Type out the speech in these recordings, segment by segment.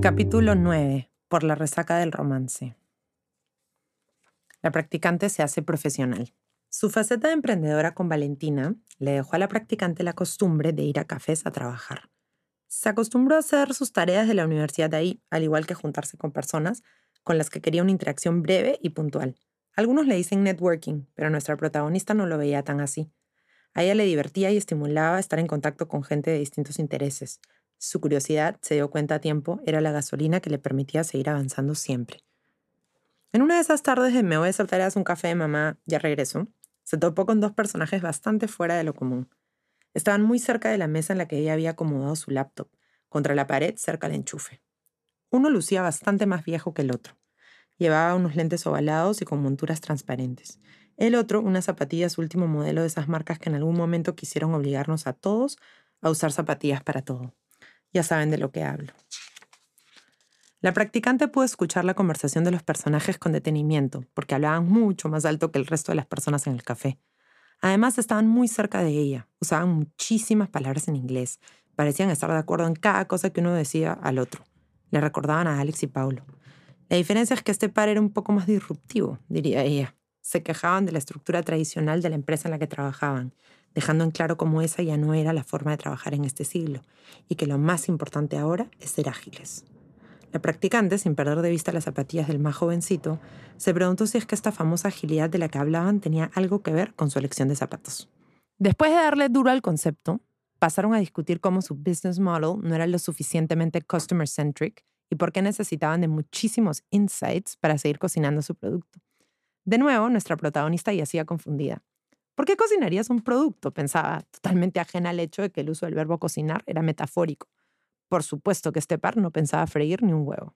Capítulo 9. Por la resaca del romance. La practicante se hace profesional. Su faceta de emprendedora con Valentina le dejó a la practicante la costumbre de ir a cafés a trabajar. Se acostumbró a hacer sus tareas de la universidad ahí, al igual que juntarse con personas con las que quería una interacción breve y puntual. Algunos le dicen networking, pero nuestra protagonista no lo veía tan así. A ella le divertía y estimulaba estar en contacto con gente de distintos intereses. Su curiosidad, se dio cuenta a tiempo, era la gasolina que le permitía seguir avanzando siempre. En una de esas tardes de me voy a hacer tareas un café de mamá, ya regreso, se topó con dos personajes bastante fuera de lo común. Estaban muy cerca de la mesa en la que ella había acomodado su laptop, contra la pared cerca del enchufe. Uno lucía bastante más viejo que el otro. Llevaba unos lentes ovalados y con monturas transparentes. El otro, unas zapatillas último modelo de esas marcas que en algún momento quisieron obligarnos a todos a usar zapatillas para todo. Ya saben de lo que hablo. La practicante pudo escuchar la conversación de los personajes con detenimiento, porque hablaban mucho más alto que el resto de las personas en el café. Además, estaban muy cerca de ella, usaban muchísimas palabras en inglés, parecían estar de acuerdo en cada cosa que uno decía al otro. Le recordaban a Alex y Paulo. La diferencia es que este par era un poco más disruptivo, diría ella. Se quejaban de la estructura tradicional de la empresa en la que trabajaban, dejando en claro cómo esa ya no era la forma de trabajar en este siglo, y que lo más importante ahora es ser ágiles. La practicante, sin perder de vista las zapatillas del más jovencito, se preguntó si es que esta famosa agilidad de la que hablaban tenía algo que ver con su elección de zapatos. Después de darle duro al concepto, pasaron a discutir cómo su business model no era lo suficientemente customer-centric y por qué necesitaban de muchísimos insights para seguir cocinando su producto. De nuevo, nuestra protagonista yacía confundida. ¿Por qué cocinarías un producto? Pensaba, totalmente ajena al hecho de que el uso del verbo cocinar era metafórico. Por supuesto que este par no pensaba freír ni un huevo.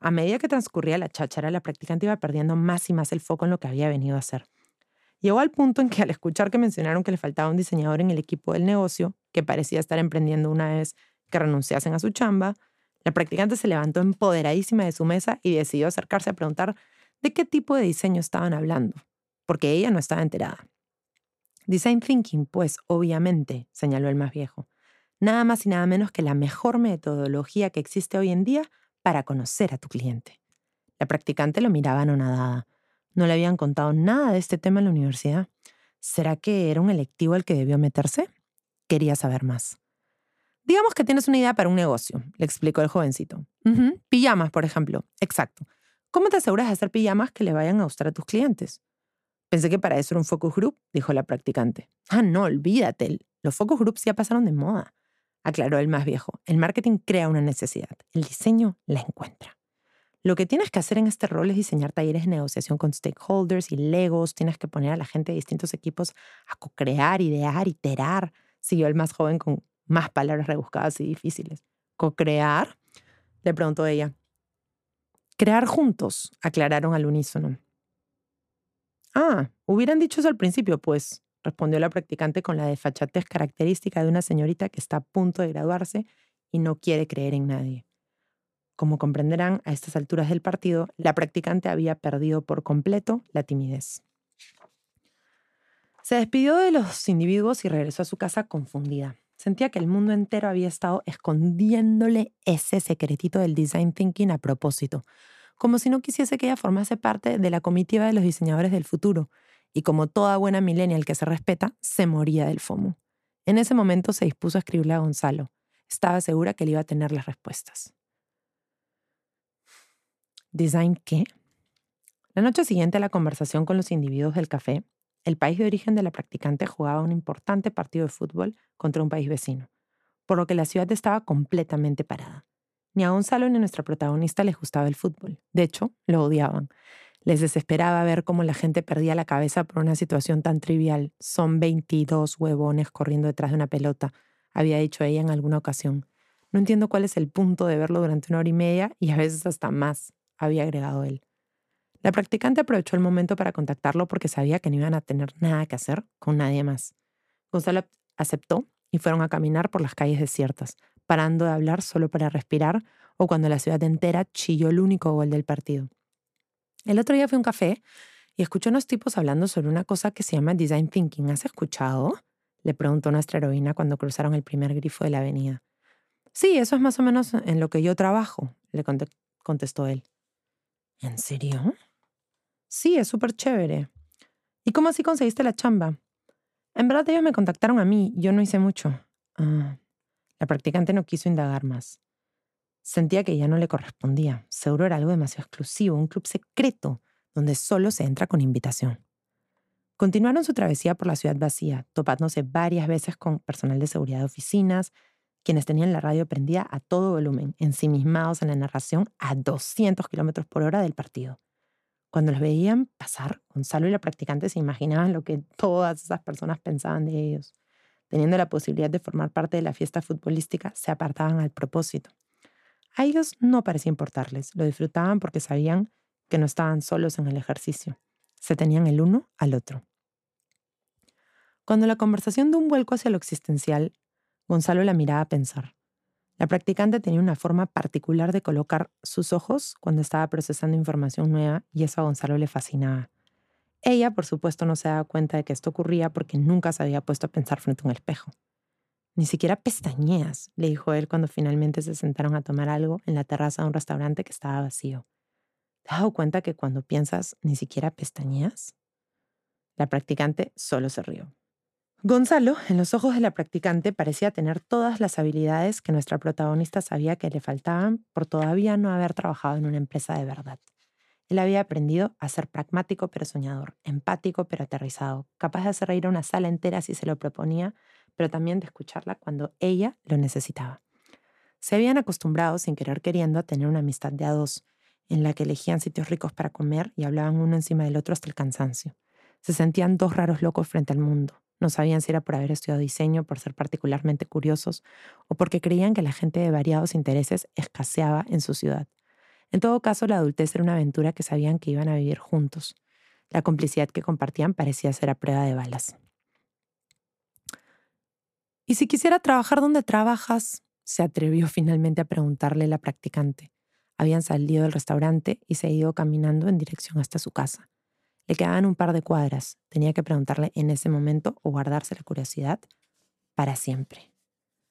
A medida que transcurría la cháchara, la practicante iba perdiendo más y más el foco en lo que había venido a hacer. Llegó al punto en que al escuchar que mencionaron que le faltaba un diseñador en el equipo del negocio, que parecía estar emprendiendo una vez que renunciasen a su chamba, la practicante se levantó empoderadísima de su mesa y decidió acercarse a preguntar de qué tipo de diseño estaban hablando, porque ella no estaba enterada. Design Thinking, pues, obviamente, señaló el más viejo. Nada más y nada menos que la mejor metodología que existe hoy en día para conocer a tu cliente. La practicante lo miraba anonadada. No le habían contado nada de este tema en la universidad. ¿Será que era un electivo al que debió meterse? Quería saber más. Digamos que tienes una idea para un negocio, le explicó el jovencito. Pijamas, por ejemplo. Exacto. ¿Cómo te aseguras de hacer pijamas que le vayan a gustar a tus clientes? Pensé que para eso era un focus group, dijo la practicante. Ah, no, olvídate. Los focus groups ya pasaron de moda, aclaró el más viejo. El marketing crea una necesidad, el diseño la encuentra. Lo que tienes que hacer en este rol es diseñar talleres de negociación con stakeholders y legos, tienes que poner a la gente de distintos equipos a co-crear, idear, iterar, siguió el más joven con más palabras rebuscadas y difíciles. ¿Co-crear? Le preguntó ella. Crear juntos, aclararon al unísono. Ah, hubieran dicho eso al principio, pues, respondió la practicante con la desfachatez característica de una señorita que está a punto de graduarse y no quiere creer en nadie. Como comprenderán, a estas alturas del partido, la practicante había perdido por completo la timidez. Se despidió de los individuos y regresó a su casa confundida. Sentía que el mundo entero había estado escondiéndole ese secretito del design thinking a propósito, como si no quisiese que ella formase parte de la comitiva de los diseñadores del futuro, y como toda buena millennial que se respeta, se moría del FOMO. En ese momento se dispuso a escribirle a Gonzalo. Estaba segura que él iba a tener las respuestas. ¿Design qué? La noche siguiente a la conversación con los individuos del café, el país de origen de la practicante jugaba un importante partido de fútbol contra un país vecino, por lo que la ciudad estaba completamente parada. Ni a Gonzalo ni a nuestra protagonista les gustaba el fútbol. De hecho, lo odiaban. Les desesperaba ver cómo la gente perdía la cabeza por una situación tan trivial. Son 22 huevones corriendo detrás de una pelota, había dicho ella en alguna ocasión. No entiendo cuál es el punto de verlo durante una hora y media y a veces hasta más, había agregado él. La practicante aprovechó el momento para contactarlo porque sabía que no iban a tener nada que hacer con nadie más. Gonzalo aceptó y fueron a caminar por las calles desiertas, parando de hablar solo para respirar o cuando la ciudad entera chilló el único gol del partido. El otro día fui a un café y escuché a unos tipos hablando sobre una cosa que se llama design thinking. ¿Has escuchado? Le preguntó nuestra heroína cuando cruzaron el primer grifo de la avenida. Sí, eso es más o menos en lo que yo trabajo, le contestó él. ¿En serio? Sí, es súper chévere. ¿Y cómo así conseguiste la chamba? En verdad ellos me contactaron a mí, yo no hice mucho. Ah, la practicante no quiso indagar más. Sentía que ya no le correspondía. Seguro era algo demasiado exclusivo, un club secreto, donde solo se entra con invitación. Continuaron su travesía por la ciudad vacía, topándose varias veces con personal de seguridad de oficinas, quienes tenían la radio prendida a todo volumen, ensimismados en la narración a 200 kilómetros por hora del partido. Cuando los veían pasar, Gonzalo y la practicante se imaginaban lo que todas esas personas pensaban de ellos. Teniendo la posibilidad de formar parte de la fiesta futbolística, se apartaban al propósito. A ellos no parecía importarles, lo disfrutaban porque sabían que no estaban solos en el ejercicio. Se tenían el uno al otro. Cuando la conversación dio un vuelco hacia lo existencial, Gonzalo la miraba a pensar. La practicante tenía una forma particular de colocar sus ojos cuando estaba procesando información nueva y eso a Gonzalo le fascinaba. Ella, por supuesto, no se daba cuenta de que esto ocurría porque nunca se había puesto a pensar frente a un espejo. Ni siquiera pestañeas, le dijo él cuando finalmente se sentaron a tomar algo en la terraza de un restaurante que estaba vacío. ¿Te has dado cuenta que cuando piensas ni siquiera pestañeas? La practicante solo se rió. Gonzalo, en los ojos de la practicante, parecía tener todas las habilidades que nuestra protagonista sabía que le faltaban por todavía no haber trabajado en una empresa de verdad. Él había aprendido a ser pragmático pero soñador, empático pero aterrizado, capaz de hacer reír a una sala entera si se lo proponía, pero también de escucharla cuando ella lo necesitaba. Se habían acostumbrado, sin querer queriendo, a tener una amistad de a dos, en la que elegían sitios ricos para comer y hablaban uno encima del otro hasta el cansancio. Se sentían dos raros locos frente al mundo. No sabían si era por haber estudiado diseño, por ser particularmente curiosos, o porque creían que la gente de variados intereses escaseaba en su ciudad. En todo caso, la adultez era una aventura que sabían que iban a vivir juntos. La complicidad que compartían parecía ser a prueba de balas. ¿Y si quisiera trabajar donde trabajas? se atrevió finalmente a preguntarle la practicante. Habían salido del restaurante y se ido caminando en dirección hasta su casa. Le quedaban un par de cuadras. Tenía que preguntarle en ese momento o guardarse la curiosidad para siempre.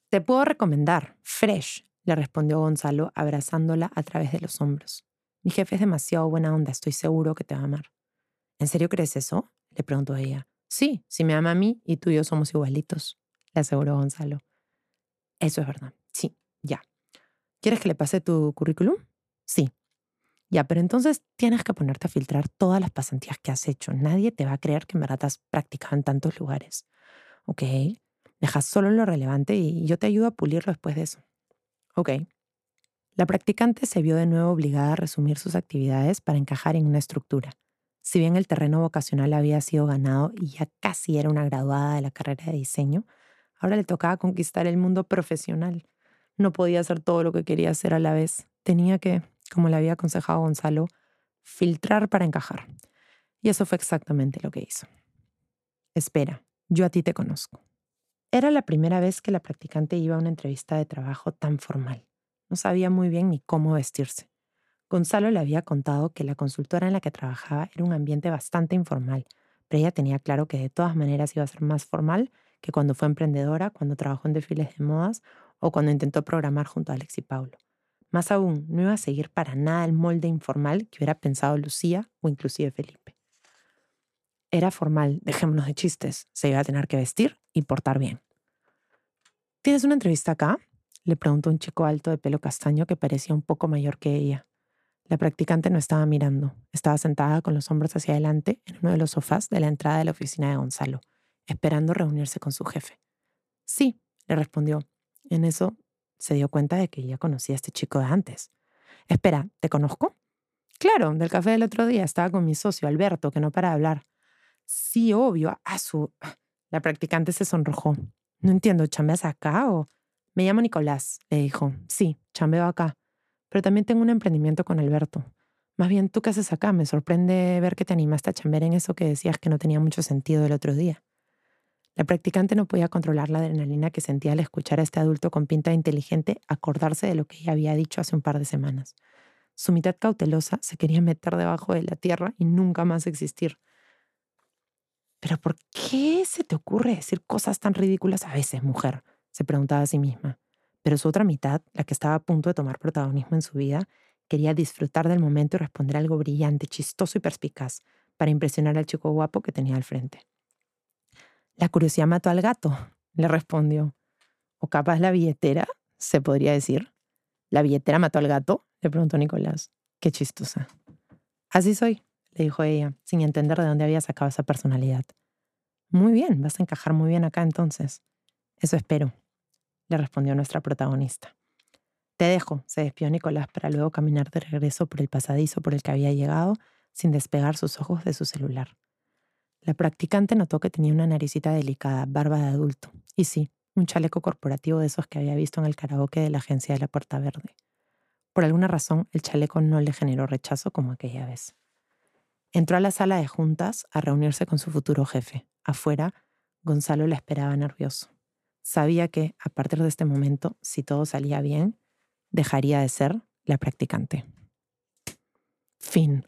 Te puedo recomendar, Fresh, le respondió Gonzalo, abrazándola a través de los hombros. Mi jefe es demasiado buena onda, estoy seguro que te va a amar. ¿En serio crees eso? le preguntó ella. Sí, si me ama a mí y tú y yo somos igualitos le aseguró Gonzalo. Eso es verdad. Sí, ya. ¿Quieres que le pase tu currículum? Sí. Ya, pero entonces tienes que ponerte a filtrar todas las pasantías que has hecho. Nadie te va a creer que en verdad en tantos lugares. Ok. Dejas solo lo relevante y yo te ayudo a pulirlo después de eso. Ok. La practicante se vio de nuevo obligada a resumir sus actividades para encajar en una estructura. Si bien el terreno vocacional había sido ganado y ya casi era una graduada de la carrera de diseño, Ahora le tocaba conquistar el mundo profesional. No podía hacer todo lo que quería hacer a la vez. Tenía que, como le había aconsejado Gonzalo, filtrar para encajar. Y eso fue exactamente lo que hizo. Espera, yo a ti te conozco. Era la primera vez que la practicante iba a una entrevista de trabajo tan formal. No sabía muy bien ni cómo vestirse. Gonzalo le había contado que la consultora en la que trabajaba era un ambiente bastante informal, pero ella tenía claro que de todas maneras iba a ser más formal que cuando fue emprendedora, cuando trabajó en desfiles de modas o cuando intentó programar junto a Alex y Paulo. Más aún, no iba a seguir para nada el molde informal que hubiera pensado Lucía o inclusive Felipe. Era formal, dejémonos de chistes, se iba a tener que vestir y portar bien. ¿Tienes una entrevista acá? Le preguntó un chico alto de pelo castaño que parecía un poco mayor que ella. La practicante no estaba mirando, estaba sentada con los hombros hacia adelante en uno de los sofás de la entrada de la oficina de Gonzalo esperando reunirse con su jefe. Sí, le respondió. En eso se dio cuenta de que ya conocía a este chico de antes. Espera, ¿te conozco? Claro, del café del otro día estaba con mi socio, Alberto, que no para de hablar. Sí, obvio. A su... La practicante se sonrojó. No entiendo, ¿chambeas acá o...? Me llamo Nicolás, le dijo. Sí, chambeo acá. Pero también tengo un emprendimiento con Alberto. Más bien, ¿tú qué haces acá? Me sorprende ver que te animaste a chambear en eso que decías que no tenía mucho sentido el otro día. La practicante no podía controlar la adrenalina que sentía al escuchar a este adulto con pinta inteligente acordarse de lo que ella había dicho hace un par de semanas. Su mitad cautelosa se quería meter debajo de la tierra y nunca más existir. Pero ¿por qué se te ocurre decir cosas tan ridículas a veces, mujer? se preguntaba a sí misma. Pero su otra mitad, la que estaba a punto de tomar protagonismo en su vida, quería disfrutar del momento y responder algo brillante, chistoso y perspicaz para impresionar al chico guapo que tenía al frente. La curiosidad mató al gato, le respondió. O capaz la billetera, se podría decir. ¿La billetera mató al gato? le preguntó Nicolás. Qué chistosa. Así soy, le dijo ella, sin entender de dónde había sacado esa personalidad. Muy bien, vas a encajar muy bien acá entonces. Eso espero, le respondió nuestra protagonista. Te dejo, se despió Nicolás para luego caminar de regreso por el pasadizo por el que había llegado sin despegar sus ojos de su celular. La practicante notó que tenía una naricita delicada, barba de adulto, y sí, un chaleco corporativo de esos que había visto en el karaoke de la agencia de la Puerta Verde. Por alguna razón, el chaleco no le generó rechazo como aquella vez. Entró a la sala de juntas a reunirse con su futuro jefe. Afuera, Gonzalo la esperaba nervioso. Sabía que, a partir de este momento, si todo salía bien, dejaría de ser la practicante. Fin.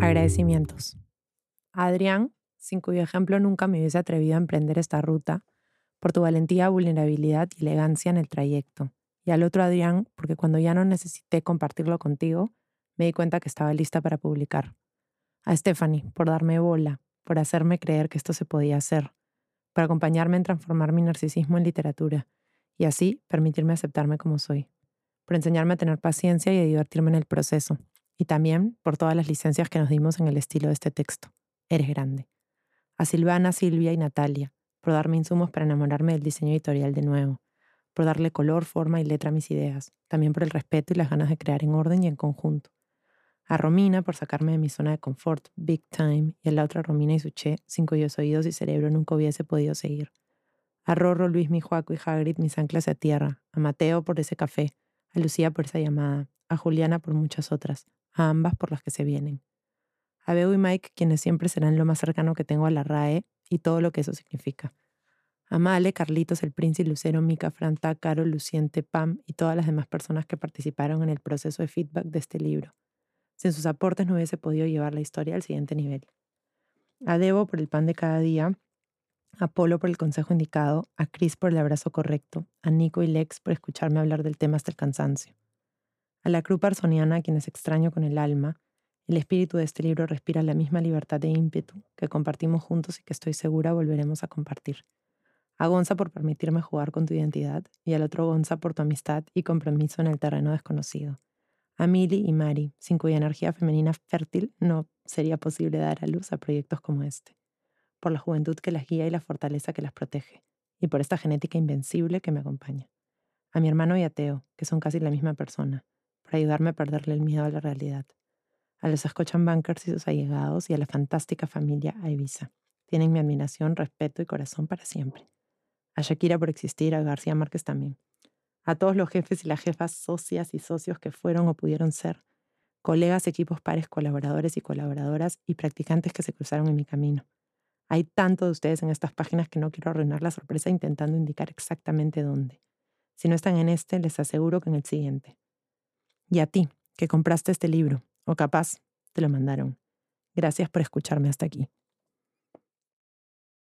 Agradecimientos. Adrián, sin cuyo ejemplo nunca me hubiese atrevido a emprender esta ruta, por tu valentía, vulnerabilidad y elegancia en el trayecto. Y al otro Adrián, porque cuando ya no necesité compartirlo contigo, me di cuenta que estaba lista para publicar. A Stephanie, por darme bola, por hacerme creer que esto se podía hacer, por acompañarme en transformar mi narcisismo en literatura y así permitirme aceptarme como soy, por enseñarme a tener paciencia y a divertirme en el proceso, y también por todas las licencias que nos dimos en el estilo de este texto. Eres grande. A Silvana, Silvia y Natalia, por darme insumos para enamorarme del diseño editorial de nuevo, por darle color, forma y letra a mis ideas, también por el respeto y las ganas de crear en orden y en conjunto. A Romina por sacarme de mi zona de confort, big time, y a la otra Romina y Suché, sin cuyos oídos y cerebro nunca hubiese podido seguir. A Rorro, Luis, mi Juaco y Hagrid, mis anclas a tierra. A Mateo por ese café. A Lucía por esa llamada. A Juliana por muchas otras. A ambas por las que se vienen. A Beo y Mike, quienes siempre serán lo más cercano que tengo a la RAE y todo lo que eso significa. A Male, Carlitos, el Príncipe, Lucero, Mica, Franta, Caro, Luciente, Pam y todas las demás personas que participaron en el proceso de feedback de este libro. Sin sus aportes no hubiese podido llevar la historia al siguiente nivel. A Debo por el pan de cada día, a Polo por el consejo indicado, a Chris por el abrazo correcto, a Nico y Lex por escucharme hablar del tema hasta el cansancio. A la cruz parsoniana, a quienes extraño con el alma, el espíritu de este libro respira la misma libertad de ímpetu que compartimos juntos y que estoy segura volveremos a compartir. A Gonza por permitirme jugar con tu identidad y al otro Gonza por tu amistad y compromiso en el terreno desconocido a Milly y Mari, sin cuya energía femenina fértil no sería posible dar a luz a proyectos como este, por la juventud que las guía y la fortaleza que las protege, y por esta genética invencible que me acompaña. A mi hermano y a Teo, que son casi la misma persona, por ayudarme a perderle el miedo a la realidad. A los Bankers y sus allegados y a la fantástica familia Ibiza. Tienen mi admiración, respeto y corazón para siempre. A Shakira por existir, a García Márquez también a todos los jefes y las jefas socias y socios que fueron o pudieron ser, colegas, equipos pares, colaboradores y colaboradoras y practicantes que se cruzaron en mi camino. Hay tanto de ustedes en estas páginas que no quiero arruinar la sorpresa intentando indicar exactamente dónde. Si no están en este, les aseguro que en el siguiente. Y a ti, que compraste este libro, o capaz te lo mandaron. Gracias por escucharme hasta aquí.